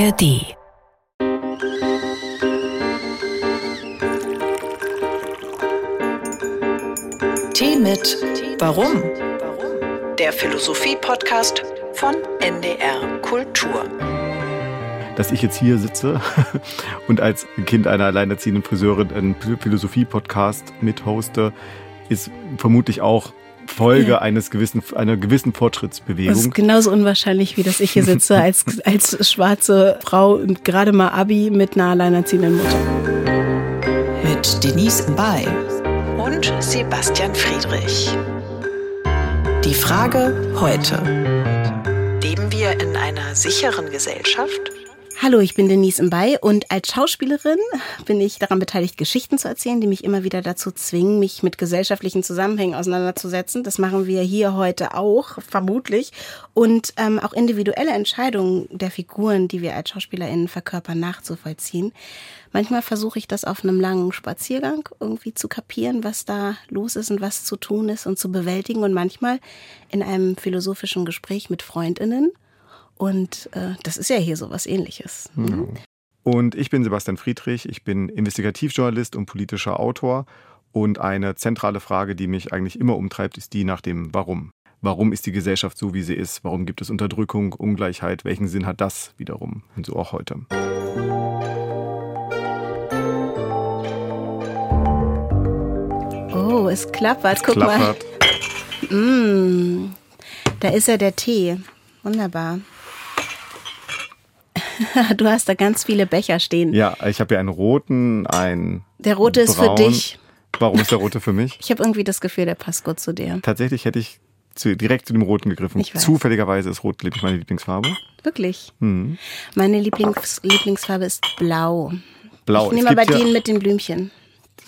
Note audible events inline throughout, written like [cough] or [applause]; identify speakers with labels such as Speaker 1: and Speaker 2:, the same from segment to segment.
Speaker 1: ARD Tee mit Warum? Der Philosophie-Podcast von NDR Kultur.
Speaker 2: Dass ich jetzt hier sitze [laughs] und als Kind einer alleinerziehenden Friseurin einen Philosophie-Podcast mithoste, ist vermutlich auch Folge ja. eines gewissen, einer gewissen Fortschrittsbewegung. Das
Speaker 3: ist genauso unwahrscheinlich, wie dass ich hier sitze als, [laughs] als schwarze Frau und gerade mal Abi mit einer alleinerziehenden Mutter.
Speaker 1: Mit Denise Mbay und Sebastian Friedrich. Die Frage heute. Leben wir in einer sicheren Gesellschaft?
Speaker 3: Hallo, ich bin Denise Mbay und als Schauspielerin bin ich daran beteiligt, Geschichten zu erzählen, die mich immer wieder dazu zwingen, mich mit gesellschaftlichen Zusammenhängen auseinanderzusetzen. Das machen wir hier heute auch, vermutlich. Und ähm, auch individuelle Entscheidungen der Figuren, die wir als SchauspielerInnen verkörpern, nachzuvollziehen. Manchmal versuche ich das auf einem langen Spaziergang irgendwie zu kapieren, was da los ist und was zu tun ist und zu bewältigen. Und manchmal in einem philosophischen Gespräch mit FreundInnen und äh, das ist ja hier so was ähnliches. Mhm.
Speaker 2: Und ich bin Sebastian Friedrich, ich bin Investigativjournalist und politischer Autor. Und eine zentrale Frage, die mich eigentlich immer umtreibt, ist die nach dem Warum. Warum ist die Gesellschaft so, wie sie ist? Warum gibt es Unterdrückung, Ungleichheit? Welchen Sinn hat das wiederum? Und so auch heute.
Speaker 3: Oh, es klappert. Es Guck klappert. mal. Mm, da ist ja der Tee. Wunderbar. [laughs] du hast da ganz viele Becher stehen.
Speaker 2: Ja, ich habe hier einen roten, einen.
Speaker 3: Der rote braun. ist für dich.
Speaker 2: Warum ist der rote für mich?
Speaker 3: Ich habe irgendwie das Gefühl, der passt gut zu dir.
Speaker 2: Tatsächlich hätte ich zu, direkt zu dem roten gegriffen. Zufälligerweise ist rot meine Lieblingsfarbe.
Speaker 3: Wirklich? Mhm. Meine Lieblings Lieblingsfarbe ist blau.
Speaker 2: Blau.
Speaker 3: Ich nehme aber ja den mit den Blümchen.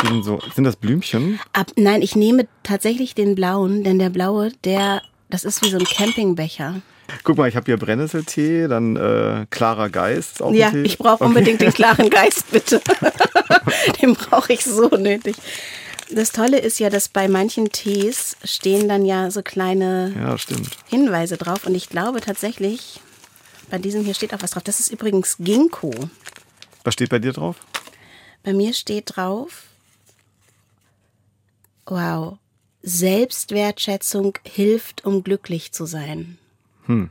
Speaker 2: Sind, so, sind das Blümchen?
Speaker 3: Ab, nein, ich nehme tatsächlich den blauen, denn der blaue, der, das ist wie so ein Campingbecher.
Speaker 2: Guck mal, ich habe hier Brennnesseltee, dann äh, klarer Geist.
Speaker 3: Auch ja, ich brauche unbedingt den [laughs] klaren Geist, bitte. [laughs] den brauche ich so nötig. Das Tolle ist ja, dass bei manchen Tees stehen dann ja so kleine
Speaker 2: ja,
Speaker 3: Hinweise drauf. Und ich glaube tatsächlich, bei diesem hier steht auch was drauf. Das ist übrigens Ginkgo.
Speaker 2: Was steht bei dir drauf?
Speaker 3: Bei mir steht drauf, wow, Selbstwertschätzung hilft, um glücklich zu sein. Hm.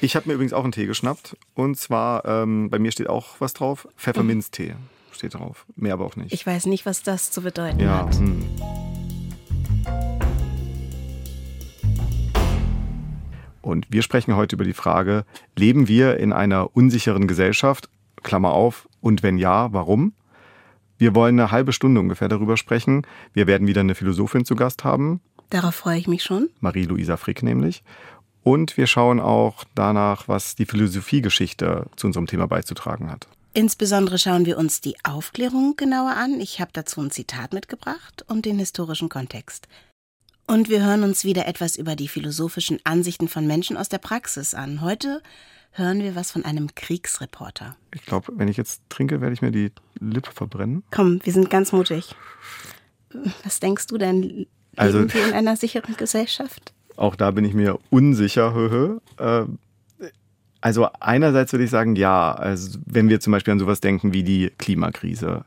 Speaker 2: Ich habe mir übrigens auch einen Tee geschnappt. Und zwar, ähm, bei mir steht auch was drauf. Pfefferminztee steht drauf. Mehr aber auch nicht.
Speaker 3: Ich weiß nicht, was das zu bedeuten
Speaker 2: ja,
Speaker 3: hat. Hm.
Speaker 2: Und wir sprechen heute über die Frage, leben wir in einer unsicheren Gesellschaft? Klammer auf. Und wenn ja, warum? Wir wollen eine halbe Stunde ungefähr darüber sprechen. Wir werden wieder eine Philosophin zu Gast haben.
Speaker 3: Darauf freue ich mich schon.
Speaker 2: Marie-Louisa Frick nämlich. Und wir schauen auch danach, was die Philosophiegeschichte zu unserem Thema beizutragen hat.
Speaker 3: Insbesondere schauen wir uns die Aufklärung genauer an. Ich habe dazu ein Zitat mitgebracht und den historischen Kontext. Und wir hören uns wieder etwas über die philosophischen Ansichten von Menschen aus der Praxis an. Heute hören wir was von einem Kriegsreporter.
Speaker 2: Ich glaube, wenn ich jetzt trinke, werde ich mir die Lippe verbrennen.
Speaker 3: Komm, wir sind ganz mutig. Was denkst du denn? Leben also, wir in einer sicheren Gesellschaft?
Speaker 2: Auch da bin ich mir unsicher. Höhö. Ähm, also einerseits würde ich sagen, ja. Also wenn wir zum Beispiel an sowas denken wie die Klimakrise,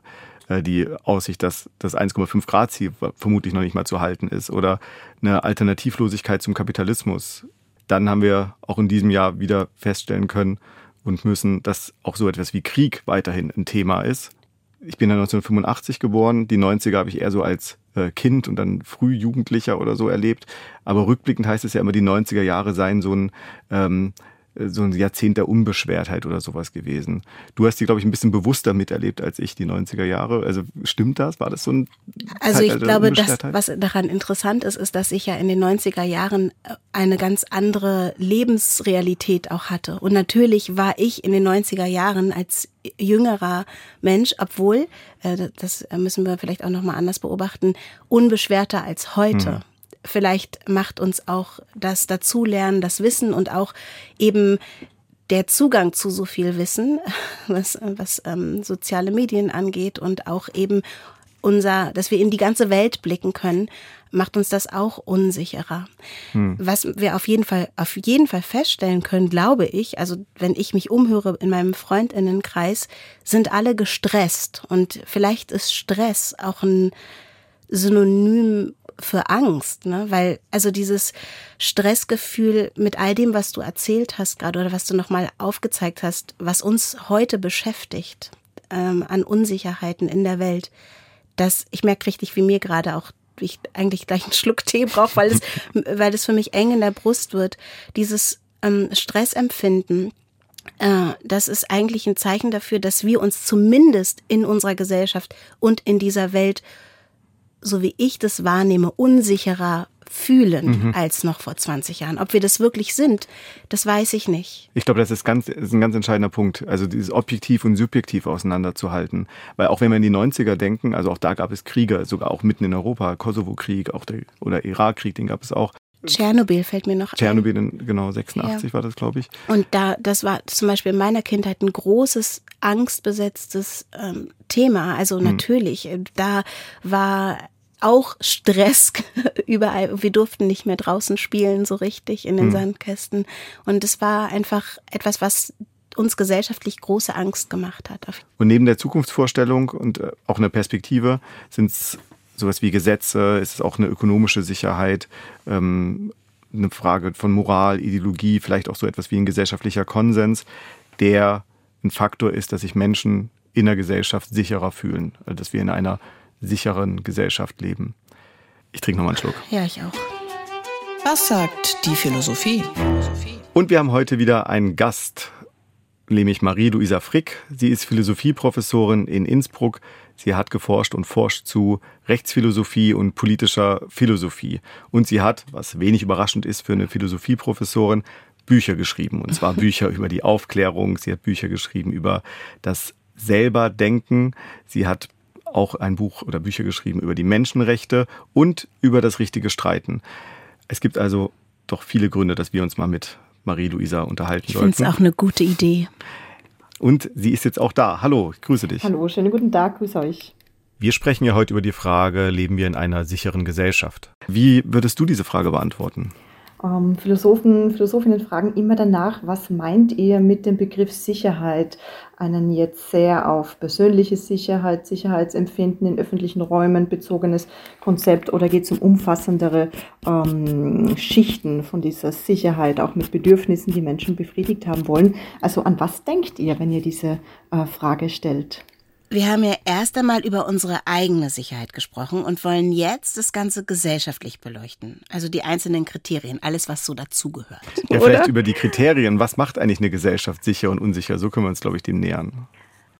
Speaker 2: äh, die Aussicht, dass das 1,5 Grad Ziel vermutlich noch nicht mal zu halten ist oder eine Alternativlosigkeit zum Kapitalismus dann haben wir auch in diesem Jahr wieder feststellen können und müssen, dass auch so etwas wie Krieg weiterhin ein Thema ist. Ich bin ja 1985 geboren, die 90er habe ich eher so als äh, Kind und dann Frühjugendlicher oder so erlebt. Aber rückblickend heißt es ja immer, die 90er Jahre seien so ein ähm, so ein Jahrzehnt der Unbeschwertheit oder sowas gewesen. Du hast die, glaube ich, ein bisschen bewusster miterlebt als ich, die 90er Jahre. Also stimmt das? War das so ein
Speaker 3: Also ich glaube, das, was daran interessant ist, ist, dass ich ja in den 90er Jahren äh, eine ganz andere Lebensrealität auch hatte. Und natürlich war ich in den 90er Jahren als jüngerer Mensch, obwohl, äh, das müssen wir vielleicht auch nochmal anders beobachten, unbeschwerter als heute. Hm vielleicht macht uns auch das Dazulernen, das Wissen und auch eben der Zugang zu so viel Wissen, [laughs] was, was ähm, soziale Medien angeht und auch eben unser, dass wir in die ganze Welt blicken können, macht uns das auch unsicherer. Hm. Was wir auf jeden Fall, auf jeden Fall feststellen können, glaube ich, also wenn ich mich umhöre in meinem Freundinnenkreis, sind alle gestresst. Und vielleicht ist Stress auch ein Synonym für Angst, ne? Weil also dieses Stressgefühl mit all dem, was du erzählt hast gerade oder was du nochmal aufgezeigt hast, was uns heute beschäftigt ähm, an Unsicherheiten in der Welt, dass ich merke richtig, wie mir gerade auch ich eigentlich gleich einen Schluck Tee brauche, weil es, [laughs] weil es für mich eng in der Brust wird. Dieses ähm, Stressempfinden, äh, das ist eigentlich ein Zeichen dafür, dass wir uns zumindest in unserer Gesellschaft und in dieser Welt, so wie ich das wahrnehme, unsicherer fühlen mhm. als noch vor 20 Jahren. Ob wir das wirklich sind, das weiß ich nicht.
Speaker 2: Ich glaube, das ist, ganz, ist ein ganz entscheidender Punkt. Also dieses objektiv und subjektiv auseinanderzuhalten. Weil auch wenn wir in die 90er denken, also auch da gab es Kriege, sogar auch mitten in Europa, Kosovo-Krieg auch der, oder Irak-Krieg, den gab es auch.
Speaker 3: Tschernobyl fällt mir noch
Speaker 2: Tschernobyl, ein. Tschernobyl, genau, 86 ja. war das, glaube ich.
Speaker 3: Und da, das war zum Beispiel in meiner Kindheit ein großes, angstbesetztes ähm, Thema. Also hm. natürlich, hm. da war auch Stress [laughs] überall. Wir durften nicht mehr draußen spielen, so richtig in den mhm. Sandkästen. Und es war einfach etwas, was uns gesellschaftlich große Angst gemacht hat.
Speaker 2: Und neben der Zukunftsvorstellung und äh, auch einer Perspektive sind es sowas wie Gesetze, ist es auch eine ökonomische Sicherheit, ähm, eine Frage von Moral, Ideologie, vielleicht auch so etwas wie ein gesellschaftlicher Konsens, der ein Faktor ist, dass sich Menschen in der Gesellschaft sicherer fühlen, dass wir in einer sicheren Gesellschaft leben. Ich trinke nochmal einen Schluck.
Speaker 3: Ja, ich auch.
Speaker 1: Was sagt die Philosophie?
Speaker 2: Und wir haben heute wieder einen Gast, nämlich Marie-Louisa Frick. Sie ist Philosophieprofessorin in Innsbruck. Sie hat geforscht und forscht zu Rechtsphilosophie und politischer Philosophie. Und sie hat, was wenig überraschend ist für eine Philosophieprofessorin, Bücher geschrieben. Und zwar [laughs] Bücher über die Aufklärung. Sie hat Bücher geschrieben über das selber Denken. Sie hat auch ein Buch oder Bücher geschrieben über die Menschenrechte und über das richtige Streiten. Es gibt also doch viele Gründe, dass wir uns mal mit Marie-Louisa unterhalten
Speaker 3: ich sollten. Ich finde es auch eine gute Idee.
Speaker 2: Und sie ist jetzt auch da. Hallo, ich grüße dich.
Speaker 4: Hallo, schönen guten Tag, grüße euch.
Speaker 2: Wir sprechen ja heute über die Frage, leben wir in einer sicheren Gesellschaft? Wie würdest du diese Frage beantworten?
Speaker 4: Ähm, Philosophen, Philosophinnen fragen immer danach, was meint ihr mit dem Begriff Sicherheit? Einen jetzt sehr auf persönliche Sicherheit, Sicherheitsempfinden in öffentlichen Räumen bezogenes Konzept oder geht es um umfassendere ähm, Schichten von dieser Sicherheit, auch mit Bedürfnissen, die Menschen befriedigt haben wollen? Also an was denkt ihr, wenn ihr diese äh, Frage stellt?
Speaker 3: Wir haben ja erst einmal über unsere eigene Sicherheit gesprochen und wollen jetzt das Ganze gesellschaftlich beleuchten. Also die einzelnen Kriterien, alles, was so dazugehört.
Speaker 2: Ja, vielleicht Oder? über die Kriterien. Was macht eigentlich eine Gesellschaft sicher und unsicher? So können wir uns, glaube ich, dem nähern.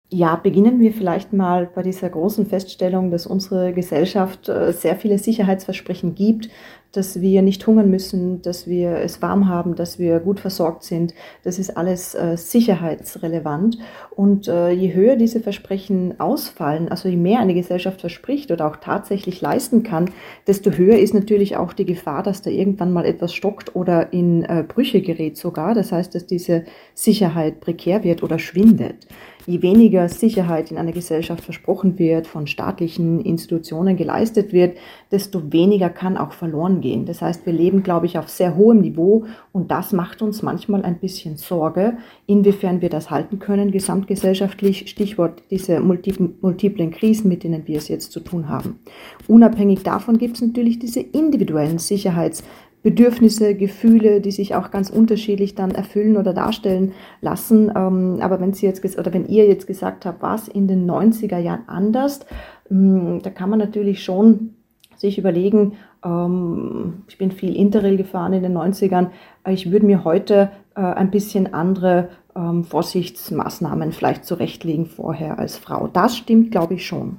Speaker 4: Ja, beginnen wir vielleicht mal bei dieser großen Feststellung, dass unsere Gesellschaft äh, sehr viele Sicherheitsversprechen gibt, dass wir nicht hungern müssen, dass wir es warm haben, dass wir gut versorgt sind. Das ist alles äh, sicherheitsrelevant. Und äh, je höher diese Versprechen ausfallen, also je mehr eine Gesellschaft verspricht oder auch tatsächlich leisten kann, desto höher ist natürlich auch die Gefahr, dass da irgendwann mal etwas stockt oder in Brüche gerät sogar. Das heißt, dass diese Sicherheit prekär wird oder schwindet je weniger Sicherheit in einer Gesellschaft versprochen wird, von staatlichen Institutionen geleistet wird, desto weniger kann auch verloren gehen. Das heißt, wir leben, glaube ich, auf sehr hohem Niveau und das macht uns manchmal ein bisschen Sorge, inwiefern wir das halten können, gesamtgesellschaftlich. Stichwort diese multiplen Krisen, mit denen wir es jetzt zu tun haben. Unabhängig davon gibt es natürlich diese individuellen Sicherheits- Bedürfnisse, Gefühle, die sich auch ganz unterschiedlich dann erfüllen oder darstellen lassen. Ähm, aber wenn Sie jetzt oder wenn ihr jetzt gesagt habt, was in den 90er Jahren anders, hm, da kann man natürlich schon sich überlegen, ähm, ich bin viel Interrail gefahren in den 90ern, ich würde mir heute äh, ein bisschen andere ähm, Vorsichtsmaßnahmen vielleicht zurechtlegen vorher als Frau. Das stimmt, glaube ich, schon.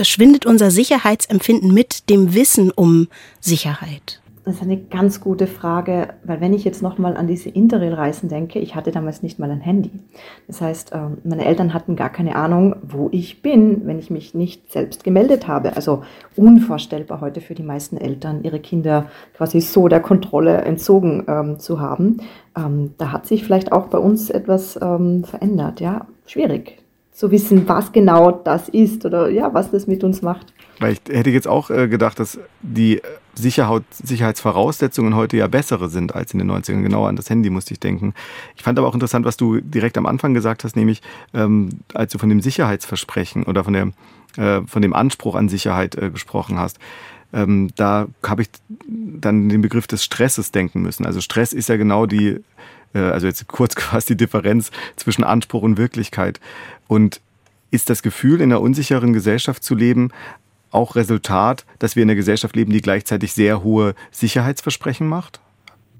Speaker 3: Schwindet unser Sicherheitsempfinden mit dem Wissen um Sicherheit?
Speaker 4: Das ist eine ganz gute Frage, weil wenn ich jetzt nochmal an diese Interrail-Reisen denke, ich hatte damals nicht mal ein Handy. Das heißt, ähm, meine Eltern hatten gar keine Ahnung, wo ich bin, wenn ich mich nicht selbst gemeldet habe. Also unvorstellbar heute für die meisten Eltern, ihre Kinder quasi so der Kontrolle entzogen ähm, zu haben. Ähm, da hat sich vielleicht auch bei uns etwas ähm, verändert. Ja, schwierig. zu wissen, was genau das ist oder ja, was das mit uns macht.
Speaker 2: Weil ich hätte jetzt auch äh, gedacht, dass die Sicherheit, Sicherheitsvoraussetzungen heute ja bessere sind als in den 90ern. Genau an das Handy musste ich denken. Ich fand aber auch interessant, was du direkt am Anfang gesagt hast, nämlich ähm, als du von dem Sicherheitsversprechen oder von, der, äh, von dem Anspruch an Sicherheit äh, gesprochen hast. Ähm, da habe ich dann den Begriff des Stresses denken müssen. Also Stress ist ja genau die, äh, also jetzt kurz [laughs] quasi die Differenz zwischen Anspruch und Wirklichkeit. Und ist das Gefühl, in einer unsicheren Gesellschaft zu leben, auch Resultat, dass wir in einer Gesellschaft leben, die gleichzeitig sehr hohe Sicherheitsversprechen macht?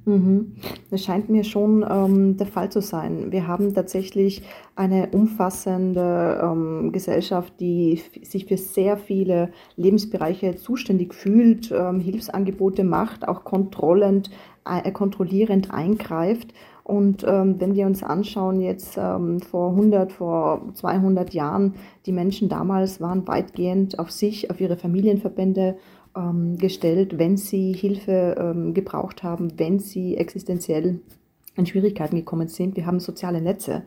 Speaker 4: Mhm. Das scheint mir schon ähm, der Fall zu sein. Wir haben tatsächlich eine umfassende ähm, Gesellschaft, die sich für sehr viele Lebensbereiche zuständig fühlt, ähm, Hilfsangebote macht, auch kontrollend, äh, kontrollierend eingreift. Und ähm, wenn wir uns anschauen, jetzt ähm, vor 100, vor 200 Jahren, die Menschen damals waren weitgehend auf sich, auf ihre Familienverbände ähm, gestellt, wenn sie Hilfe ähm, gebraucht haben, wenn sie existenziell in Schwierigkeiten gekommen sind. Wir haben soziale Netze,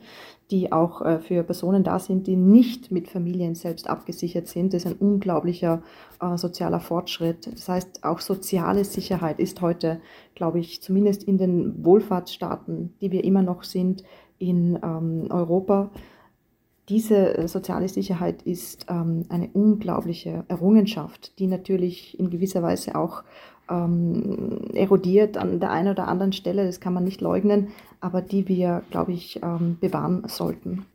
Speaker 4: die auch äh, für Personen da sind, die nicht mit Familien selbst abgesichert sind. Das ist ein unglaublicher äh, sozialer Fortschritt. Das heißt, auch soziale Sicherheit ist heute, glaube ich, zumindest in den Wohlfahrtsstaaten, die wir immer noch sind in ähm, Europa, diese äh, soziale Sicherheit ist ähm, eine unglaubliche Errungenschaft, die natürlich in gewisser Weise auch ähm, erodiert an der einen oder anderen Stelle, das kann man nicht leugnen, aber die wir, glaube ich, ähm, bewahren sollten.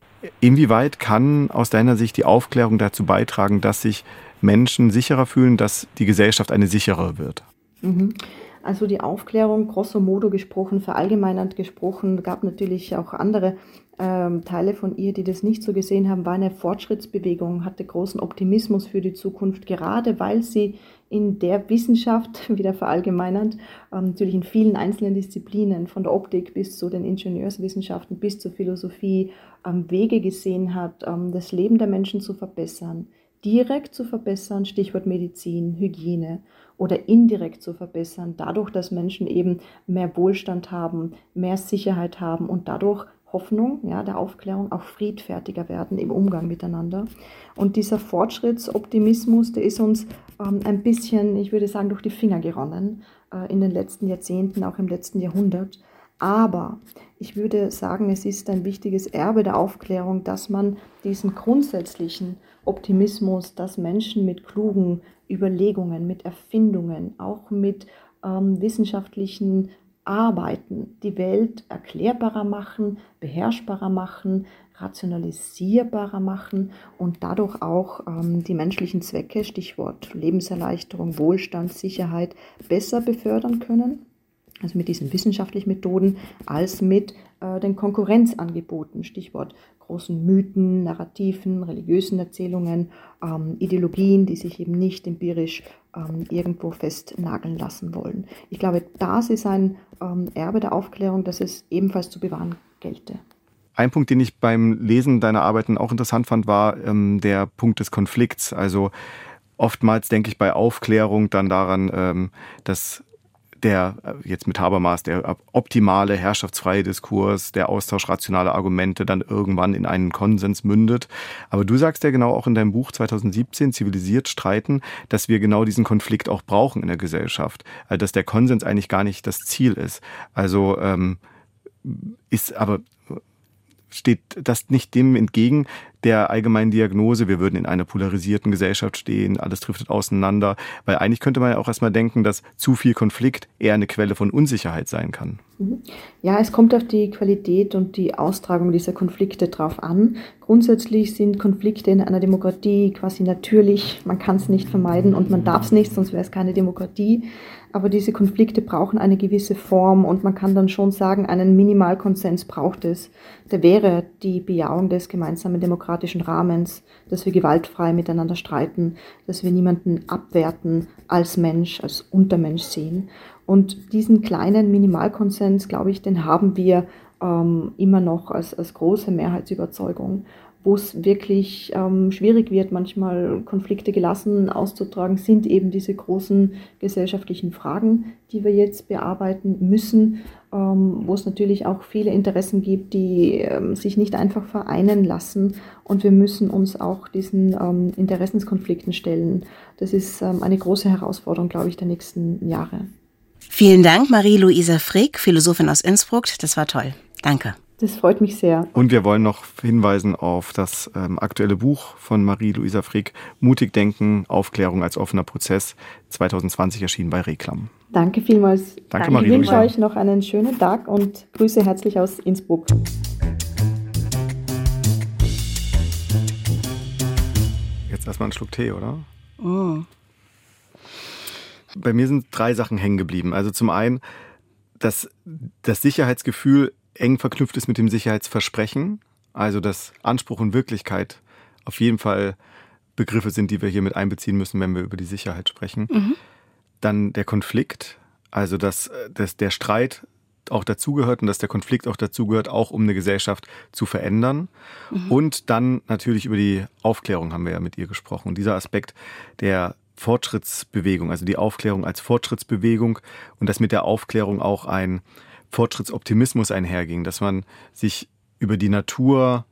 Speaker 2: Inwieweit kann aus deiner Sicht die Aufklärung dazu beitragen, dass sich Menschen sicherer fühlen, dass die Gesellschaft eine sichere wird?
Speaker 4: Mhm. Also die Aufklärung, grosso modo gesprochen, verallgemeinernd gesprochen, gab natürlich auch andere ähm, Teile von ihr, die das nicht so gesehen haben, war eine Fortschrittsbewegung, hatte großen Optimismus für die Zukunft, gerade weil sie in der Wissenschaft, [laughs] wieder verallgemeinernd, ähm, natürlich in vielen einzelnen Disziplinen, von der Optik bis zu den Ingenieurswissenschaften, bis zur Philosophie, ähm, Wege gesehen hat, ähm, das Leben der Menschen zu verbessern, direkt zu verbessern, Stichwort Medizin, Hygiene, oder indirekt zu verbessern, dadurch, dass Menschen eben mehr Wohlstand haben, mehr Sicherheit haben und dadurch Hoffnung, ja, der Aufklärung auch friedfertiger werden im Umgang miteinander. Und dieser Fortschrittsoptimismus, der ist uns ähm, ein bisschen, ich würde sagen, durch die Finger geronnen äh, in den letzten Jahrzehnten, auch im letzten Jahrhundert. Aber ich würde sagen, es ist ein wichtiges Erbe der Aufklärung, dass man diesen grundsätzlichen Optimismus, dass Menschen mit klugen Überlegungen, mit Erfindungen, auch mit ähm, wissenschaftlichen Arbeiten die Welt erklärbarer machen, beherrschbarer machen, rationalisierbarer machen und dadurch auch ähm, die menschlichen Zwecke, Stichwort Lebenserleichterung, Wohlstand, Sicherheit, besser befördern können. Also mit diesen wissenschaftlichen Methoden als mit äh, den Konkurrenzangeboten, Stichwort großen Mythen, Narrativen, religiösen Erzählungen, ähm, Ideologien, die sich eben nicht empirisch ähm, irgendwo festnageln lassen wollen. Ich glaube, das ist ein ähm, Erbe der Aufklärung, das es ebenfalls zu bewahren gelte.
Speaker 2: Ein Punkt, den ich beim Lesen deiner Arbeiten auch interessant fand, war ähm, der Punkt des Konflikts. Also oftmals denke ich bei Aufklärung dann daran, ähm, dass der, äh, jetzt mit Habermas, der optimale herrschaftsfreie Diskurs, der Austausch rationaler Argumente dann irgendwann in einen Konsens mündet. Aber du sagst ja genau auch in deinem Buch 2017, Zivilisiert streiten, dass wir genau diesen Konflikt auch brauchen in der Gesellschaft. Also, dass der Konsens eigentlich gar nicht das Ziel ist. Also ähm, ist aber steht das nicht dem entgegen der allgemeinen Diagnose, wir würden in einer polarisierten Gesellschaft stehen, alles driftet auseinander, weil eigentlich könnte man ja auch erstmal denken, dass zu viel Konflikt eher eine Quelle von Unsicherheit sein kann.
Speaker 4: Mhm. Ja, es kommt auf die Qualität und die Austragung dieser Konflikte drauf an. Grundsätzlich sind Konflikte in einer Demokratie quasi natürlich, man kann es nicht vermeiden und man darf es nicht, sonst wäre es keine Demokratie aber diese Konflikte brauchen eine gewisse Form und man kann dann schon sagen, einen Minimalkonsens braucht es. Der wäre die Bejahung des gemeinsamen demokratischen Rahmens, dass wir gewaltfrei miteinander streiten, dass wir niemanden abwerten als Mensch, als Untermensch sehen. Und diesen kleinen Minimalkonsens, glaube ich, den haben wir ähm, immer noch als, als große Mehrheitsüberzeugung. Wo es wirklich ähm, schwierig wird, manchmal Konflikte gelassen auszutragen, sind eben diese großen gesellschaftlichen Fragen, die wir jetzt bearbeiten müssen, ähm, wo es natürlich auch viele Interessen gibt, die ähm, sich nicht einfach vereinen lassen. Und wir müssen uns auch diesen ähm, Interessenskonflikten stellen. Das ist ähm, eine große Herausforderung, glaube ich, der nächsten Jahre.
Speaker 3: Vielen Dank, Marie-Louisa Frick, Philosophin aus Innsbruck. Das war toll. Danke.
Speaker 4: Das freut mich sehr.
Speaker 2: Und wir wollen noch hinweisen auf das ähm, aktuelle Buch von Marie-Louisa Frick, Mutig Denken, Aufklärung als offener Prozess, 2020 erschienen bei Reklam.
Speaker 4: Danke vielmals.
Speaker 2: Danke, Marie.
Speaker 4: Ich wünsche euch noch einen schönen Tag und Grüße herzlich aus Innsbruck.
Speaker 2: Jetzt erstmal einen Schluck Tee, oder?
Speaker 3: Oh.
Speaker 2: Bei mir sind drei Sachen hängen geblieben. Also zum einen, dass das Sicherheitsgefühl eng verknüpft ist mit dem Sicherheitsversprechen. Also dass Anspruch und Wirklichkeit auf jeden Fall Begriffe sind, die wir hier mit einbeziehen müssen, wenn wir über die Sicherheit sprechen.
Speaker 3: Mhm.
Speaker 2: Dann der Konflikt, also dass, dass der Streit auch dazugehört und dass der Konflikt auch dazugehört, auch um eine Gesellschaft zu verändern.
Speaker 3: Mhm.
Speaker 2: Und dann natürlich über die Aufklärung haben wir ja mit ihr gesprochen. Und dieser Aspekt der Fortschrittsbewegung, also die Aufklärung als Fortschrittsbewegung und dass mit der Aufklärung auch ein Fortschrittsoptimismus einherging, dass man sich über die Natur,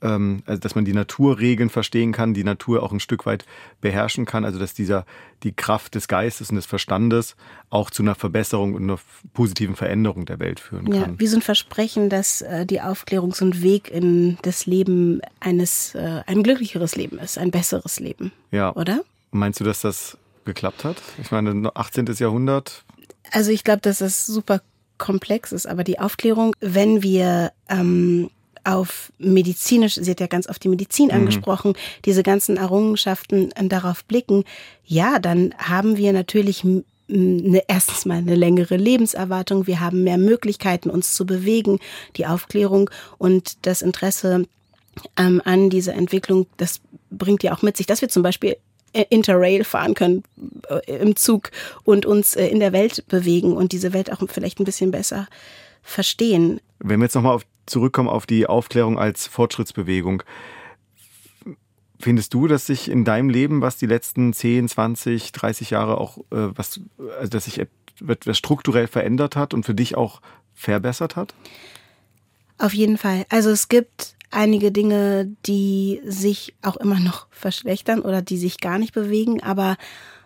Speaker 2: ähm, also dass man die Naturregeln verstehen kann, die Natur auch ein Stück weit beherrschen kann, also dass dieser die Kraft des Geistes und des Verstandes auch zu einer Verbesserung und einer positiven Veränderung der Welt führen
Speaker 3: Ja,
Speaker 2: kann.
Speaker 3: wie so ein Versprechen, dass äh, die Aufklärung so ein Weg in das Leben eines, äh, ein glücklicheres Leben ist, ein besseres Leben,
Speaker 2: Ja.
Speaker 3: oder?
Speaker 2: Meinst du, dass das geklappt hat? Ich meine, 18. Jahrhundert,
Speaker 3: Also ich glaube, dass das super komplex ist, aber die Aufklärung, wenn wir ähm, auf medizinisch, sie hat ja ganz oft die Medizin angesprochen, diese ganzen Errungenschaften äh, darauf blicken, ja, dann haben wir natürlich eine, erstens mal eine längere Lebenserwartung, wir haben mehr Möglichkeiten, uns zu bewegen. Die Aufklärung und das Interesse ähm, an dieser Entwicklung, das bringt ja auch mit sich, dass wir zum Beispiel Interrail fahren können äh, im Zug und uns äh, in der Welt bewegen und diese Welt auch vielleicht ein bisschen besser verstehen.
Speaker 2: Wenn wir jetzt nochmal auf, zurückkommen auf die Aufklärung als Fortschrittsbewegung, findest du, dass sich in deinem Leben, was die letzten 10, 20, 30 Jahre auch, äh, was, also dass sich etwas strukturell verändert hat und für dich auch verbessert hat?
Speaker 3: Auf jeden Fall. Also es gibt einige Dinge, die sich auch immer noch verschlechtern oder die sich gar nicht bewegen, aber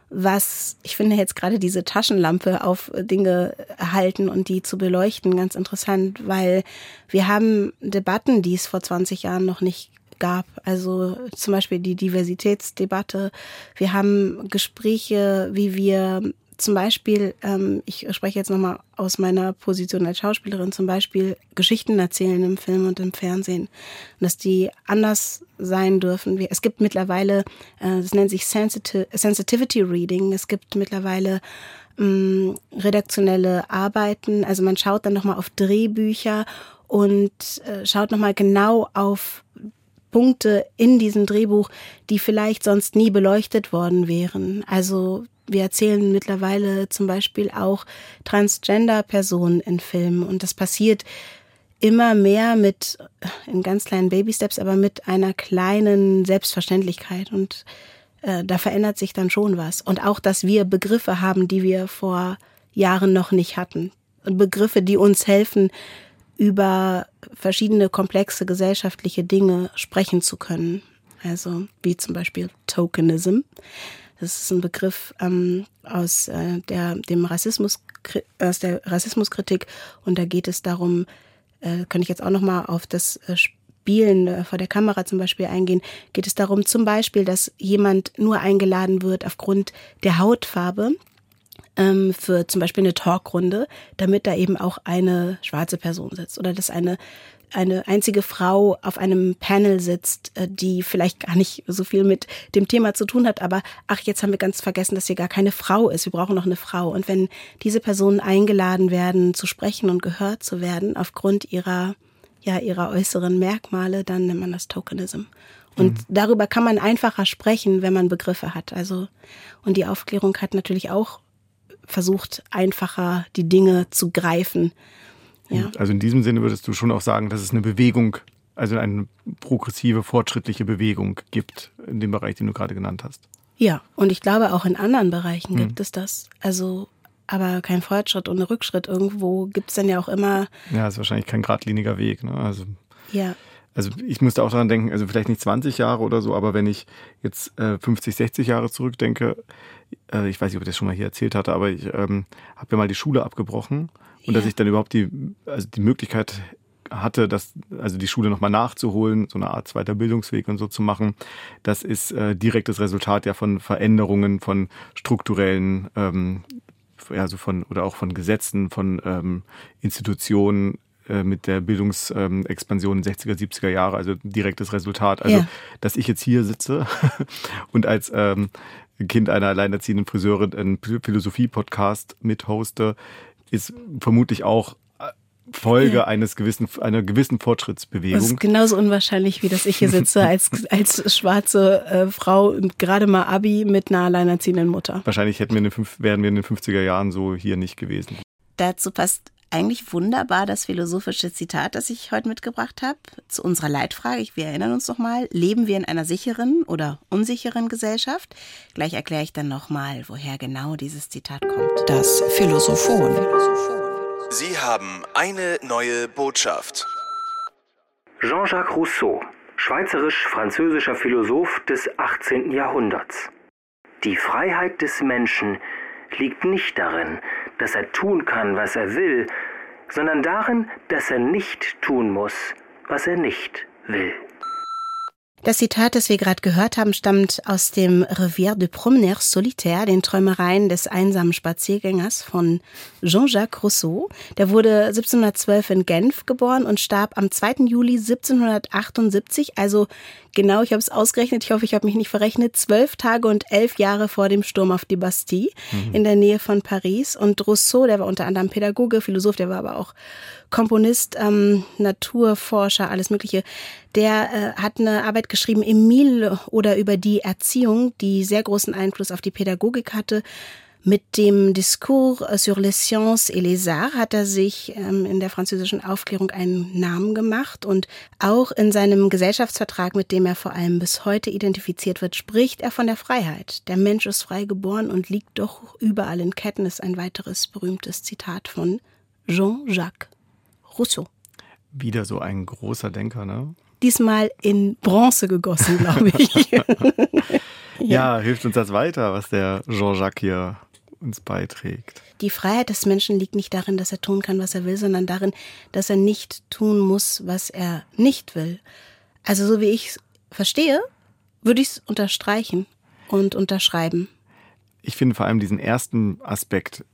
Speaker 3: was ich finde jetzt gerade diese Taschenlampe auf Dinge halten und die zu beleuchten ganz interessant, weil wir haben Debatten, die es vor 20 Jahren noch nicht gab. Also zum Beispiel die Diversitätsdebatte. Wir haben Gespräche, wie wir zum Beispiel, ähm, ich spreche jetzt nochmal aus meiner Position als Schauspielerin, zum Beispiel Geschichten erzählen im Film und im Fernsehen. Und dass die anders sein dürfen. Es gibt mittlerweile, äh, das nennt sich Sensitive, Sensitivity Reading, es gibt mittlerweile ähm, redaktionelle Arbeiten. Also man schaut dann nochmal auf Drehbücher und äh, schaut nochmal genau auf Punkte in diesem Drehbuch, die vielleicht sonst nie beleuchtet worden wären. Also wir erzählen mittlerweile zum Beispiel auch Transgender-Personen in Filmen und das passiert immer mehr mit, in ganz kleinen Baby-Steps, aber mit einer kleinen Selbstverständlichkeit und äh, da verändert sich dann schon was. Und auch, dass wir Begriffe haben, die wir vor Jahren noch nicht hatten. Begriffe, die uns helfen, über verschiedene komplexe gesellschaftliche Dinge sprechen zu können. Also wie zum Beispiel Tokenism. Das ist ein Begriff ähm, aus äh, der dem Rassismus aus der Rassismuskritik. Und da geht es darum, äh, kann ich jetzt auch noch mal auf das äh, Spielen äh, vor der Kamera zum Beispiel eingehen, geht es darum zum Beispiel, dass jemand nur eingeladen wird aufgrund der Hautfarbe ähm, für zum Beispiel eine Talkrunde, damit da eben auch eine schwarze Person sitzt oder dass eine eine einzige Frau auf einem Panel sitzt, äh, die vielleicht gar nicht so viel mit dem Thema zu tun hat, aber ach, jetzt haben wir ganz vergessen, dass hier gar keine Frau ist. Wir brauchen noch eine Frau. Und wenn diese Personen eingeladen werden, zu sprechen und gehört zu werden, aufgrund ihrer, ja, ihrer äußeren Merkmale, dann nennt man das Tokenism. Und mhm. darüber kann man einfacher sprechen, wenn man Begriffe hat. Also, und die Aufklärung hat natürlich auch versucht, einfacher die Dinge zu greifen. Ja.
Speaker 2: Also in diesem Sinne würdest du schon auch sagen, dass es eine Bewegung also eine progressive, fortschrittliche Bewegung gibt in dem Bereich, den du gerade genannt hast.
Speaker 3: Ja, und ich glaube auch in anderen Bereichen hm. gibt es das. Also aber kein Fortschritt ohne Rückschritt. Irgendwo gibt es dann ja auch immer.
Speaker 2: Ja, ist wahrscheinlich kein geradliniger Weg. Ne? Also,
Speaker 3: ja.
Speaker 2: Also ich musste auch daran denken, also vielleicht nicht 20 Jahre oder so, aber wenn ich jetzt äh, 50, 60 Jahre zurückdenke, äh, ich weiß nicht, ob ich das schon mal hier erzählt hatte, aber ich ähm, habe ja mal die Schule abgebrochen und ja. dass ich dann überhaupt die, also die Möglichkeit hatte, das, also die Schule nochmal nachzuholen, so eine Art zweiter Bildungsweg und so zu machen, das ist äh, direktes Resultat ja von Veränderungen, von strukturellen, ähm, also von oder auch von Gesetzen, von ähm, Institutionen äh, mit der Bildungsexpansion ähm, 60er, 70er Jahre, also direktes Resultat. Also, ja. dass ich jetzt hier sitze [laughs] und als ähm, Kind einer alleinerziehenden Friseurin einen Philosophie-Podcast mithoste, ist vermutlich auch Folge ja. eines gewissen, einer gewissen Fortschrittsbewegung. Das
Speaker 3: ist genauso unwahrscheinlich, wie dass ich hier sitze als, [laughs] als schwarze äh, Frau, gerade mal Abi mit einer alleinerziehenden Mutter.
Speaker 2: Wahrscheinlich hätten wir in den, wären wir in den 50er Jahren so hier nicht gewesen.
Speaker 3: Dazu passt eigentlich wunderbar das philosophische Zitat, das ich heute mitgebracht habe, zu unserer Leitfrage. Wir erinnern uns nochmal, leben wir in einer sicheren oder unsicheren Gesellschaft? Gleich erkläre ich dann nochmal, woher genau dieses Zitat kommt.
Speaker 1: Das Philosophon.
Speaker 5: Sie haben eine neue Botschaft.
Speaker 6: Jean-Jacques Rousseau, schweizerisch-französischer Philosoph des 18. Jahrhunderts. Die Freiheit des Menschen liegt nicht darin, dass er tun kann, was er will, sondern darin, dass er nicht tun muss, was er nicht will.
Speaker 3: Das Zitat, das wir gerade gehört haben, stammt aus dem Revier de Promeneur Solitaire, den Träumereien des einsamen Spaziergängers von Jean-Jacques Rousseau. Der wurde 1712 in Genf geboren und starb am 2. Juli 1778, also genau, ich habe es ausgerechnet, ich hoffe, ich habe mich nicht verrechnet, zwölf Tage und elf Jahre vor dem Sturm auf die Bastille mhm. in der Nähe von Paris. Und Rousseau, der war unter anderem Pädagoge, Philosoph, der war aber auch Komponist, ähm, Naturforscher, alles Mögliche, der äh, hat eine Arbeit geschrieben, Emile oder über die Erziehung, die sehr großen Einfluss auf die Pädagogik hatte. Mit dem Discours sur les sciences et les arts hat er sich ähm, in der französischen Aufklärung einen Namen gemacht und auch in seinem Gesellschaftsvertrag, mit dem er vor allem bis heute identifiziert wird, spricht er von der Freiheit. Der Mensch ist frei geboren und liegt doch überall in Ketten, ist ein weiteres berühmtes Zitat von Jean-Jacques Rousseau.
Speaker 2: Wieder so ein großer Denker, ne?
Speaker 3: Diesmal in Bronze gegossen, glaube ich. [laughs] [laughs] ja.
Speaker 2: ja, hilft uns das weiter, was der Jean-Jacques hier uns beiträgt.
Speaker 3: Die Freiheit des Menschen liegt nicht darin, dass er tun kann, was er will, sondern darin, dass er nicht tun muss, was er nicht will. Also so wie ich es verstehe, würde ich es unterstreichen und unterschreiben.
Speaker 2: Ich finde vor allem diesen ersten Aspekt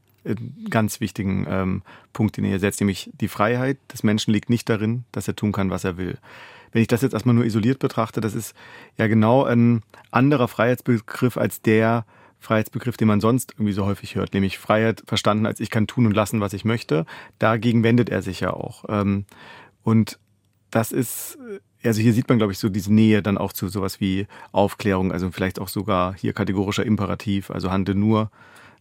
Speaker 2: ganz wichtigen ähm, Punkt, den ihr setzt, nämlich die Freiheit des Menschen liegt nicht darin, dass er tun kann, was er will. Wenn ich das jetzt erstmal nur isoliert betrachte, das ist ja genau ein anderer Freiheitsbegriff als der Freiheitsbegriff, den man sonst irgendwie so häufig hört, nämlich Freiheit verstanden als ich kann tun und lassen, was ich möchte. Dagegen wendet er sich ja auch. Ähm, und das ist, also hier sieht man, glaube ich, so diese Nähe dann auch zu sowas wie Aufklärung, also vielleicht auch sogar hier kategorischer Imperativ, also handle nur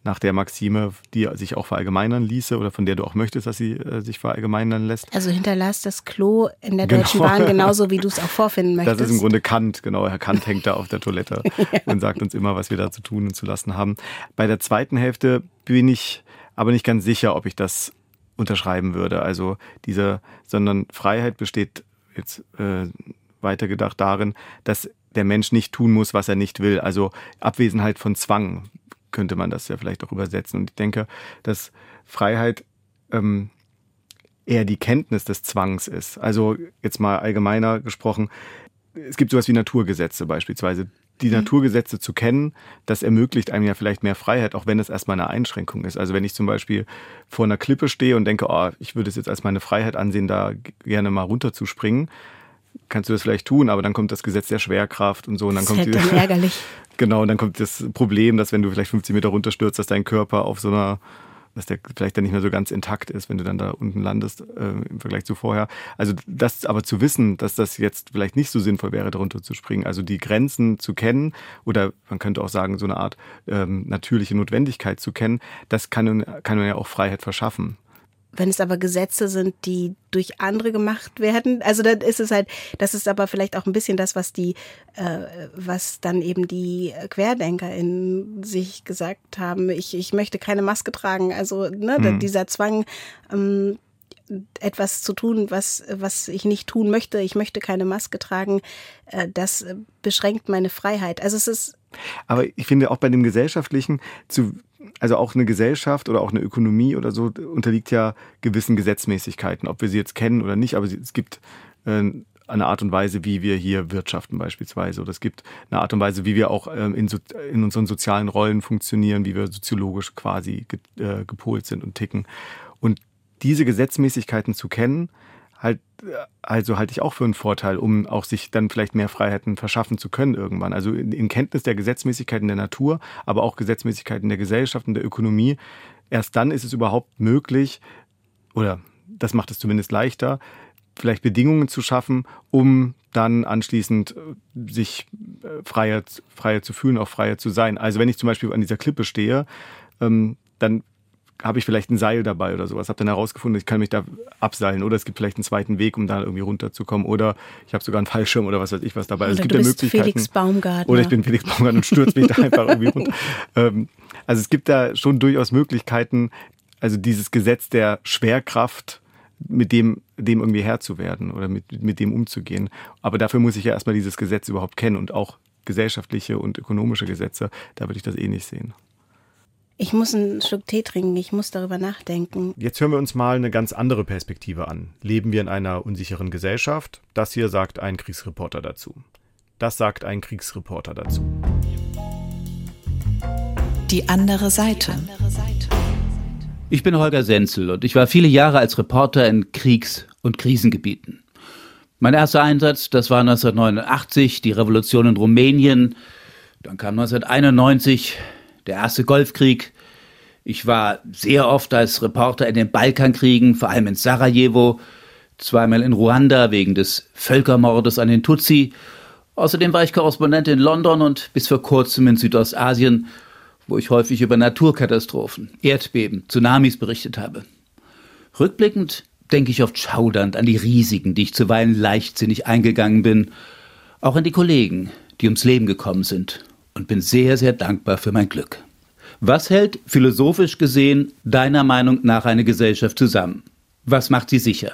Speaker 2: nach der Maxime, die sich auch verallgemeinern ließe oder von der du auch möchtest, dass sie äh, sich verallgemeinern lässt.
Speaker 3: Also hinterlass das Klo in der genau. Deutschen Bahn genauso, wie du es auch vorfinden möchtest.
Speaker 2: Das ist im Grunde Kant, genau. Herr Kant hängt da auf der Toilette [laughs] ja. und sagt uns immer, was wir da zu tun und zu lassen haben. Bei der zweiten Hälfte bin ich aber nicht ganz sicher, ob ich das unterschreiben würde. Also diese, sondern Freiheit besteht jetzt äh, weitergedacht darin, dass der Mensch nicht tun muss, was er nicht will. Also Abwesenheit von Zwang könnte man das ja vielleicht auch übersetzen. Und ich denke, dass Freiheit ähm, eher die Kenntnis des Zwangs ist. Also jetzt mal allgemeiner gesprochen, es gibt sowas wie Naturgesetze beispielsweise. Die mhm. Naturgesetze zu kennen, das ermöglicht einem ja vielleicht mehr Freiheit, auch wenn es erstmal eine Einschränkung ist. Also wenn ich zum Beispiel vor einer Klippe stehe und denke, oh, ich würde es jetzt als meine Freiheit ansehen, da gerne mal runterzuspringen, kannst du das vielleicht tun, aber dann kommt das Gesetz der Schwerkraft und so und dann
Speaker 3: das
Speaker 2: kommt
Speaker 3: ist halt dann [laughs] ärgerlich.
Speaker 2: genau, und dann kommt das Problem, dass wenn du vielleicht 50 Meter runterstürzt, dass dein Körper auf so einer dass der vielleicht dann nicht mehr so ganz intakt ist, wenn du dann da unten landest äh, im Vergleich zu vorher. Also das aber zu wissen, dass das jetzt vielleicht nicht so sinnvoll wäre, darunter zu springen, also die Grenzen zu kennen oder man könnte auch sagen, so eine Art ähm, natürliche Notwendigkeit zu kennen, das kann, kann ja auch Freiheit verschaffen.
Speaker 3: Wenn es aber Gesetze sind, die durch andere gemacht werden, also dann ist es halt, das ist aber vielleicht auch ein bisschen das, was die, äh, was dann eben die Querdenker in sich gesagt haben. Ich, ich möchte keine Maske tragen. Also ne, mhm. dieser Zwang, ähm, etwas zu tun, was, was ich nicht tun möchte. Ich möchte keine Maske tragen. Äh, das beschränkt meine Freiheit. Also es ist.
Speaker 2: Aber ich finde auch bei dem Gesellschaftlichen zu, also auch eine Gesellschaft oder auch eine Ökonomie oder so unterliegt ja gewissen Gesetzmäßigkeiten, ob wir sie jetzt kennen oder nicht, aber es gibt äh, eine Art und Weise, wie wir hier wirtschaften beispielsweise. Oder es gibt eine Art und Weise, wie wir auch ähm, in, in unseren sozialen Rollen funktionieren, wie wir soziologisch quasi äh, gepolt sind und ticken. Und diese Gesetzmäßigkeiten zu kennen, halt, also halte ich auch für einen Vorteil, um auch sich dann vielleicht mehr Freiheiten verschaffen zu können irgendwann. Also in, in Kenntnis der Gesetzmäßigkeiten der Natur, aber auch Gesetzmäßigkeiten der Gesellschaft und der Ökonomie. Erst dann ist es überhaupt möglich, oder das macht es zumindest leichter, vielleicht Bedingungen zu schaffen, um dann anschließend äh, sich äh, freier, freier zu fühlen, auch freier zu sein. Also wenn ich zum Beispiel an dieser Klippe stehe, ähm, dann habe ich vielleicht ein Seil dabei oder sowas, habe dann herausgefunden, ich kann mich da abseilen oder es gibt vielleicht einen zweiten Weg, um da irgendwie runterzukommen oder ich habe sogar einen Fallschirm oder was weiß ich was dabei.
Speaker 3: Also
Speaker 2: es gibt ja Möglichkeiten.
Speaker 3: Felix Baumgartner.
Speaker 2: Oder ich bin Felix Baumgartner und stürze mich da [laughs] einfach irgendwie runter. Ähm, also es gibt da schon durchaus Möglichkeiten, also dieses Gesetz der Schwerkraft mit dem, dem irgendwie Herr zu werden oder mit, mit dem umzugehen. Aber dafür muss ich ja erstmal dieses Gesetz überhaupt kennen und auch gesellschaftliche und ökonomische Gesetze, da würde ich das eh nicht sehen.
Speaker 3: Ich muss einen Schluck Tee trinken, ich muss darüber nachdenken.
Speaker 7: Jetzt hören wir uns mal eine ganz andere Perspektive an. Leben wir in einer unsicheren Gesellschaft? Das hier sagt ein Kriegsreporter dazu. Das sagt ein Kriegsreporter dazu.
Speaker 1: Die andere Seite.
Speaker 8: Ich bin Holger Senzel und ich war viele Jahre als Reporter in Kriegs- und Krisengebieten. Mein erster Einsatz, das war 1989, die Revolution in Rumänien. Dann kam 1991 der erste Golfkrieg. Ich war sehr oft als Reporter in den Balkankriegen, vor allem in Sarajevo, zweimal in Ruanda wegen des Völkermordes an den Tutsi. Außerdem war ich Korrespondent in London und bis vor kurzem in Südostasien, wo ich häufig über Naturkatastrophen, Erdbeben, Tsunamis berichtet habe. Rückblickend denke ich oft schaudernd an die Risiken, die ich zuweilen leichtsinnig eingegangen bin, auch an die Kollegen, die ums Leben gekommen sind und bin sehr, sehr dankbar für mein Glück. Was hält philosophisch gesehen deiner Meinung nach eine Gesellschaft zusammen? Was macht sie sicher?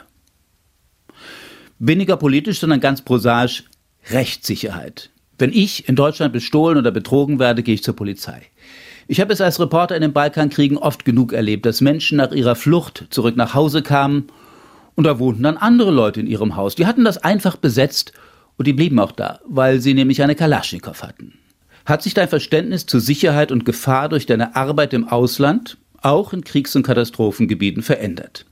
Speaker 8: Weniger politisch, sondern ganz prosaisch Rechtssicherheit. Wenn ich in Deutschland bestohlen oder betrogen werde, gehe ich zur Polizei. Ich habe es als Reporter in den Balkankriegen oft genug erlebt, dass Menschen nach ihrer Flucht zurück nach Hause kamen und da wohnten dann andere Leute in ihrem Haus. Die hatten das einfach besetzt und die blieben auch da, weil sie nämlich eine Kalaschnikow hatten. Hat sich dein Verständnis zu Sicherheit und Gefahr durch deine Arbeit im Ausland, auch in Kriegs- und Katastrophengebieten, verändert?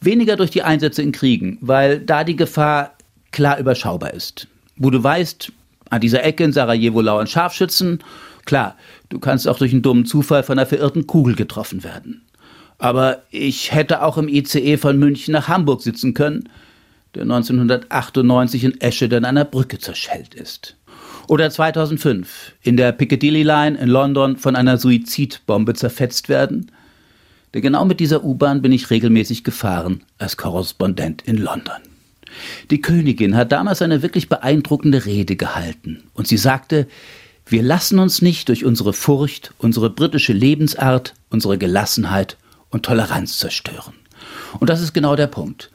Speaker 8: Weniger durch die Einsätze in Kriegen, weil da die Gefahr klar überschaubar ist. Wo du weißt, an dieser Ecke in Sarajevo lauern Scharfschützen, klar, du kannst auch durch einen dummen Zufall von einer verirrten Kugel getroffen werden. Aber ich hätte auch im ICE von München nach Hamburg sitzen können, der 1998 in Esche an einer Brücke zerschellt ist. Oder 2005 in der Piccadilly Line in London von einer Suizidbombe zerfetzt werden. Denn genau mit dieser U-Bahn bin ich regelmäßig gefahren als Korrespondent in London. Die Königin hat damals eine wirklich beeindruckende Rede gehalten und sie sagte, wir lassen uns nicht durch unsere Furcht, unsere britische Lebensart, unsere Gelassenheit und Toleranz zerstören. Und das ist genau der Punkt.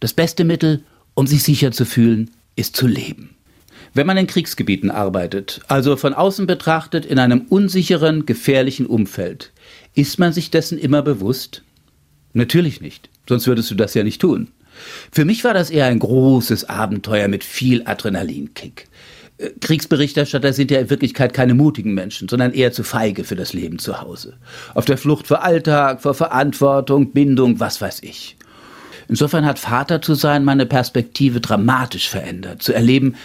Speaker 8: Das beste Mittel, um sich sicher zu fühlen, ist zu leben. Wenn man in Kriegsgebieten arbeitet, also von außen betrachtet in einem unsicheren, gefährlichen Umfeld, ist man sich dessen immer bewusst? Natürlich nicht, sonst würdest du das ja nicht tun. Für mich war das eher ein großes Abenteuer mit viel Adrenalinkick. Äh, Kriegsberichterstatter sind ja in Wirklichkeit keine mutigen Menschen, sondern eher zu feige für das Leben zu Hause. Auf der Flucht vor Alltag, vor Verantwortung, Bindung, was weiß ich. Insofern hat Vater zu sein meine Perspektive dramatisch verändert, zu erleben,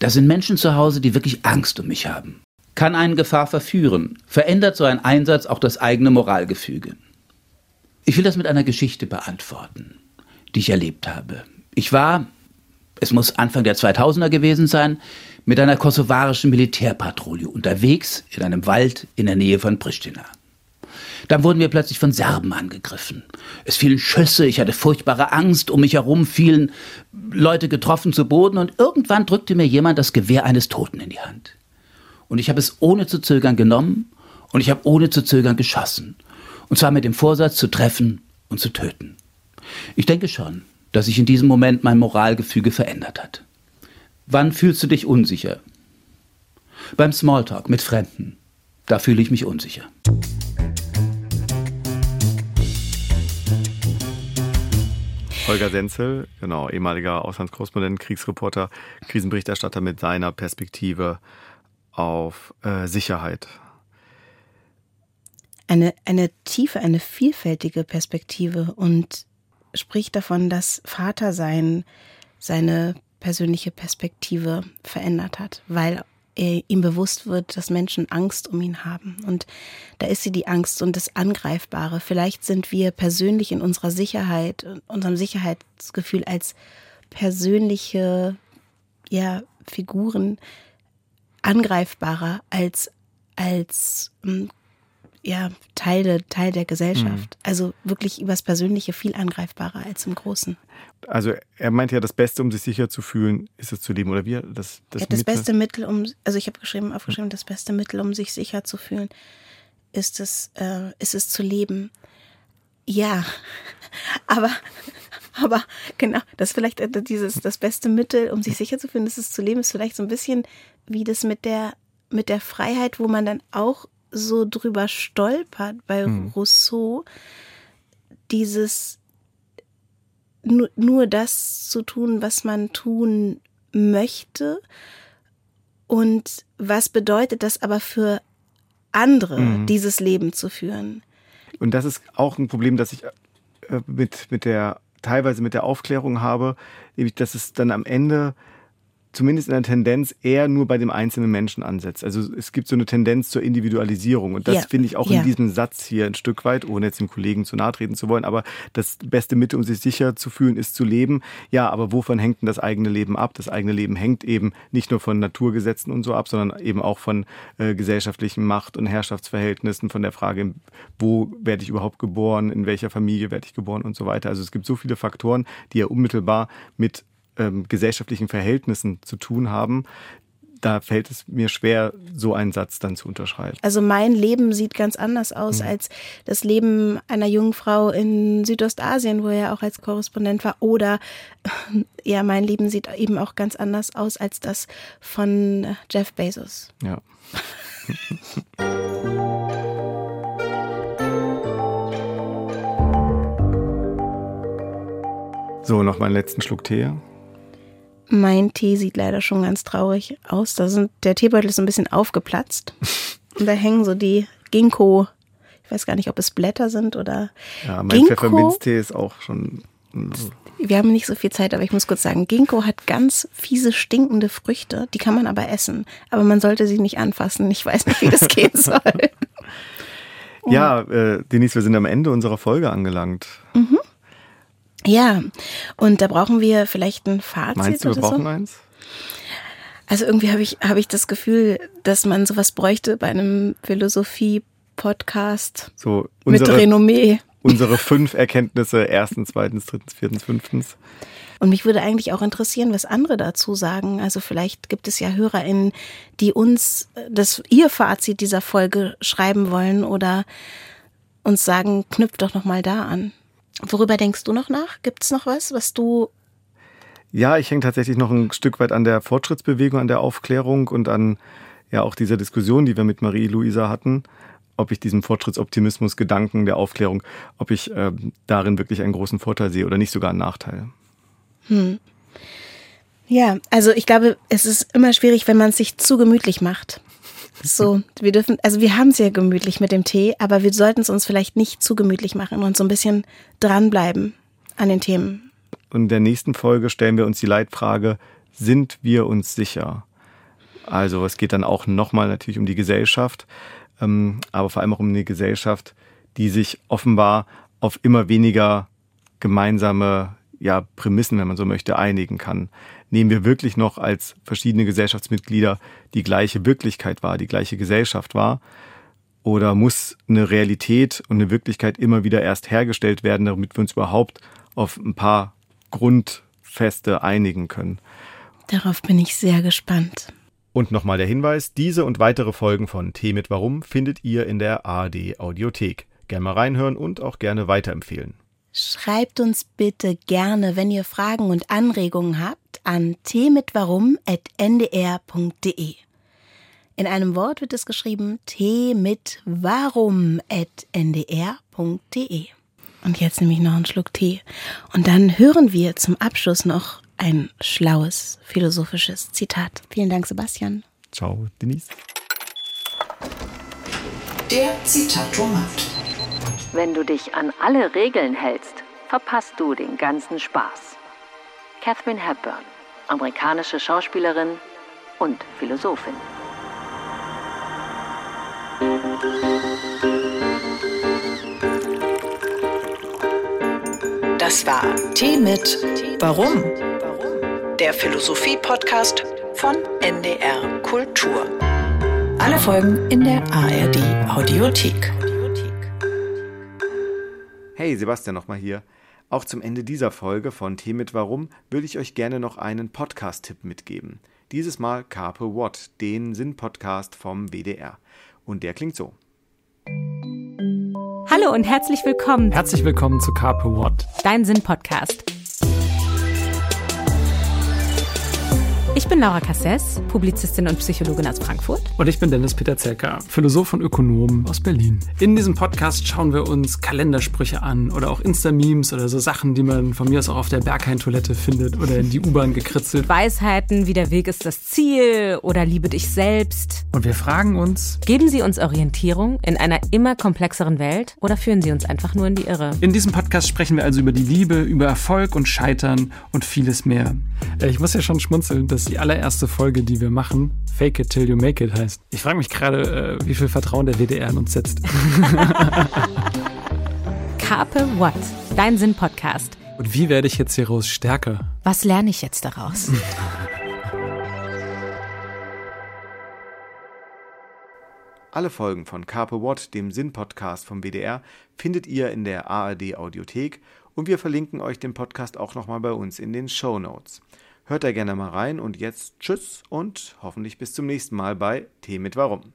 Speaker 8: da sind Menschen zu Hause, die wirklich Angst um mich haben. Kann einen Gefahr verführen, verändert so ein Einsatz auch das eigene Moralgefüge. Ich will das mit einer Geschichte beantworten, die ich erlebt habe. Ich war, es muss Anfang der 2000er gewesen sein, mit einer kosovarischen Militärpatrouille unterwegs in einem Wald in der Nähe von Pristina. Dann wurden wir plötzlich von Serben angegriffen. Es fielen Schüsse, ich hatte furchtbare Angst, um mich herum fielen Leute getroffen zu Boden und irgendwann drückte mir jemand das Gewehr eines Toten in die Hand. Und ich habe es ohne zu zögern genommen und ich habe ohne zu zögern geschossen. Und zwar mit dem Vorsatz zu treffen und zu töten. Ich denke schon, dass sich in diesem Moment mein Moralgefüge verändert hat. Wann fühlst du dich unsicher? Beim Smalltalk mit Fremden. Da fühle ich mich unsicher.
Speaker 2: Holger Senzel, genau, ehemaliger Auslandskorrespondent, Kriegsreporter, Krisenberichterstatter mit seiner Perspektive auf äh, Sicherheit.
Speaker 3: Eine, eine tiefe, eine vielfältige Perspektive und spricht davon, dass Vatersein seine persönliche Perspektive verändert hat, weil ihm bewusst wird, dass Menschen Angst um ihn haben. Und da ist sie die Angst und das Angreifbare. Vielleicht sind wir persönlich in unserer Sicherheit, unserem Sicherheitsgefühl als persönliche ja, Figuren angreifbarer als, als hm, ja, Teil, Teil der Gesellschaft. Mhm. Also wirklich übers Persönliche viel angreifbarer als im Großen.
Speaker 2: Also er meint ja, das Beste, um sich sicher zu fühlen, ist es zu leben. Oder wir? Das,
Speaker 3: das, ja, das Mittel? beste Mittel, um, also ich habe geschrieben, aufgeschrieben, das beste Mittel, um sich sicher zu fühlen, ist es, äh, ist es zu leben. Ja, [laughs] aber, aber genau, das ist vielleicht äh, dieses, das beste Mittel, um sich sicher zu fühlen, ist es zu leben, ist vielleicht so ein bisschen wie das mit der, mit der Freiheit, wo man dann auch so drüber stolpert bei hm. Rousseau, dieses nur, nur das zu tun, was man tun möchte und was bedeutet das aber für andere, mhm. dieses Leben zu führen.
Speaker 2: Und das ist auch ein Problem, das ich äh, mit, mit der, teilweise mit der Aufklärung habe, nämlich, dass es dann am Ende zumindest in der Tendenz eher nur bei dem einzelnen Menschen ansetzt. Also es gibt so eine Tendenz zur Individualisierung und das ja. finde ich auch ja. in diesem Satz hier ein Stück weit, ohne jetzt dem Kollegen zu nahe treten zu wollen, aber das beste Mittel, um sich sicher zu fühlen, ist zu leben. Ja, aber wovon hängt denn das eigene Leben ab? Das eigene Leben hängt eben nicht nur von Naturgesetzen und so ab, sondern eben auch von äh, gesellschaftlichen Macht- und Herrschaftsverhältnissen, von der Frage, wo werde ich überhaupt geboren, in welcher Familie werde ich geboren und so weiter. Also es gibt so viele Faktoren, die ja unmittelbar mit ähm, gesellschaftlichen Verhältnissen zu tun haben, da fällt es mir schwer, so einen Satz dann zu unterschreiben.
Speaker 3: Also mein Leben sieht ganz anders aus mhm. als das Leben einer jungen Frau in Südostasien, wo er auch als Korrespondent war. Oder [laughs] ja, mein Leben sieht eben auch ganz anders aus als das von Jeff Bezos.
Speaker 2: Ja. [laughs] so, noch meinen letzten Schluck Tee.
Speaker 3: Mein Tee sieht leider schon ganz traurig aus. Da sind, der Teebeutel ist so ein bisschen aufgeplatzt. [laughs] Und da hängen so die Ginkgo, ich weiß gar nicht, ob es Blätter sind oder.
Speaker 2: Ja, mein Ginkgo, Pfefferminztee ist auch schon.
Speaker 3: Wir haben nicht so viel Zeit, aber ich muss kurz sagen, Ginkgo hat ganz fiese, stinkende Früchte. Die kann man aber essen. Aber man sollte sie nicht anfassen. Ich weiß nicht, wie das [laughs] gehen soll.
Speaker 2: ja, äh, Denise, wir sind am Ende unserer Folge angelangt.
Speaker 3: Mhm. Ja, und da brauchen wir vielleicht ein Fazit.
Speaker 2: Meinst du, wir brauchen
Speaker 3: so?
Speaker 2: eins?
Speaker 3: Also irgendwie habe ich, hab ich das Gefühl, dass man sowas bräuchte bei einem Philosophie-Podcast
Speaker 2: so
Speaker 3: mit Renommee.
Speaker 2: Unsere fünf Erkenntnisse erstens, zweitens, drittens, viertens, fünftens.
Speaker 3: Und mich würde eigentlich auch interessieren, was andere dazu sagen. Also vielleicht gibt es ja HörerInnen, die uns das ihr Fazit dieser Folge schreiben wollen oder uns sagen, knüpft doch noch mal da an. Worüber denkst du noch nach? Gibt es noch was, was du
Speaker 2: ja, ich hänge tatsächlich noch ein Stück weit an der Fortschrittsbewegung, an der Aufklärung und an ja auch dieser Diskussion, die wir mit Marie-Louisa hatten, ob ich diesen Fortschrittsoptimismus, Gedanken der Aufklärung, ob ich äh, darin wirklich einen großen Vorteil sehe oder nicht sogar einen Nachteil.
Speaker 3: Hm. Ja, also ich glaube, es ist immer schwierig, wenn man es sich zu gemütlich macht. So, wir dürfen, also wir haben es ja gemütlich mit dem Tee, aber wir sollten es uns vielleicht nicht zu gemütlich machen und so ein bisschen dranbleiben an den Themen.
Speaker 2: Und in der nächsten Folge stellen wir uns die Leitfrage, sind wir uns sicher? Also es geht dann auch nochmal natürlich um die Gesellschaft, ähm, aber vor allem auch um eine Gesellschaft, die sich offenbar auf immer weniger gemeinsame ja, Prämissen, wenn man so möchte, einigen kann nehmen wir wirklich noch als verschiedene Gesellschaftsmitglieder die gleiche Wirklichkeit wahr, die gleiche Gesellschaft wahr? Oder muss eine Realität und eine Wirklichkeit immer wieder erst hergestellt werden, damit wir uns überhaupt auf ein paar Grundfeste einigen können?
Speaker 3: Darauf bin ich sehr gespannt.
Speaker 7: Und nochmal der Hinweis, diese und weitere Folgen von T mit Warum findet ihr in der ARD Audiothek. Gerne mal reinhören und auch gerne weiterempfehlen.
Speaker 3: Schreibt uns bitte gerne, wenn ihr Fragen und Anregungen habt, an tmitwarum.ndr.de. In einem Wort wird es geschrieben t mit warum.ndr.de. Und jetzt nehme ich noch einen Schluck Tee. Und dann hören wir zum Abschluss noch ein schlaues philosophisches Zitat. Vielen Dank, Sebastian.
Speaker 2: Ciao, Denise.
Speaker 1: Der Zitatomat.
Speaker 9: Wenn du dich an alle Regeln hältst, verpasst du den ganzen Spaß. Catherine Hepburn, amerikanische Schauspielerin und Philosophin.
Speaker 1: Das war Tee mit Warum? Der Philosophie-Podcast von NDR Kultur. Alle Folgen in der ARD Audiothek.
Speaker 2: Hey, Sebastian nochmal hier. Auch zum Ende dieser Folge von Tee mit Warum würde ich euch gerne noch einen Podcast-Tipp mitgeben. Dieses Mal Carpe What, den Sinn-Podcast vom WDR. Und der klingt so.
Speaker 10: Hallo und herzlich willkommen.
Speaker 11: Herzlich willkommen zu Carpe What,
Speaker 10: dein Sinn-Podcast. Ich bin Laura Cassess, Publizistin und Psychologin aus Frankfurt.
Speaker 11: Und ich bin Dennis Peter Zelker, Philosoph und Ökonom aus Berlin. In diesem Podcast schauen wir uns Kalendersprüche an oder auch Insta-Memes oder so Sachen, die man von mir aus auch auf der Berghain-Toilette findet oder in die U-Bahn gekritzelt.
Speaker 10: Weisheiten wie der Weg ist das Ziel oder liebe dich selbst.
Speaker 11: Und wir fragen uns,
Speaker 10: geben sie uns Orientierung in einer immer komplexeren Welt oder führen sie uns einfach nur in die Irre?
Speaker 11: In diesem Podcast sprechen wir also über die Liebe, über Erfolg und Scheitern und vieles mehr. Ich muss ja schon schmunzeln, dass die allererste Folge, die wir machen, Fake It Till You Make It heißt. Ich frage mich gerade, äh, wie viel Vertrauen der WDR in uns setzt. [laughs]
Speaker 10: Carpe What, dein Sinn-Podcast.
Speaker 11: Und wie werde ich jetzt hieraus stärker?
Speaker 10: Was lerne ich jetzt daraus? [laughs]
Speaker 2: Alle Folgen von Carpe What, dem Sinn-Podcast vom WDR, findet ihr in der ARD Audiothek und wir verlinken euch den Podcast auch nochmal bei uns in den Show Notes. Hört da gerne mal rein und jetzt tschüss und hoffentlich bis zum nächsten Mal bei Tee mit Warum.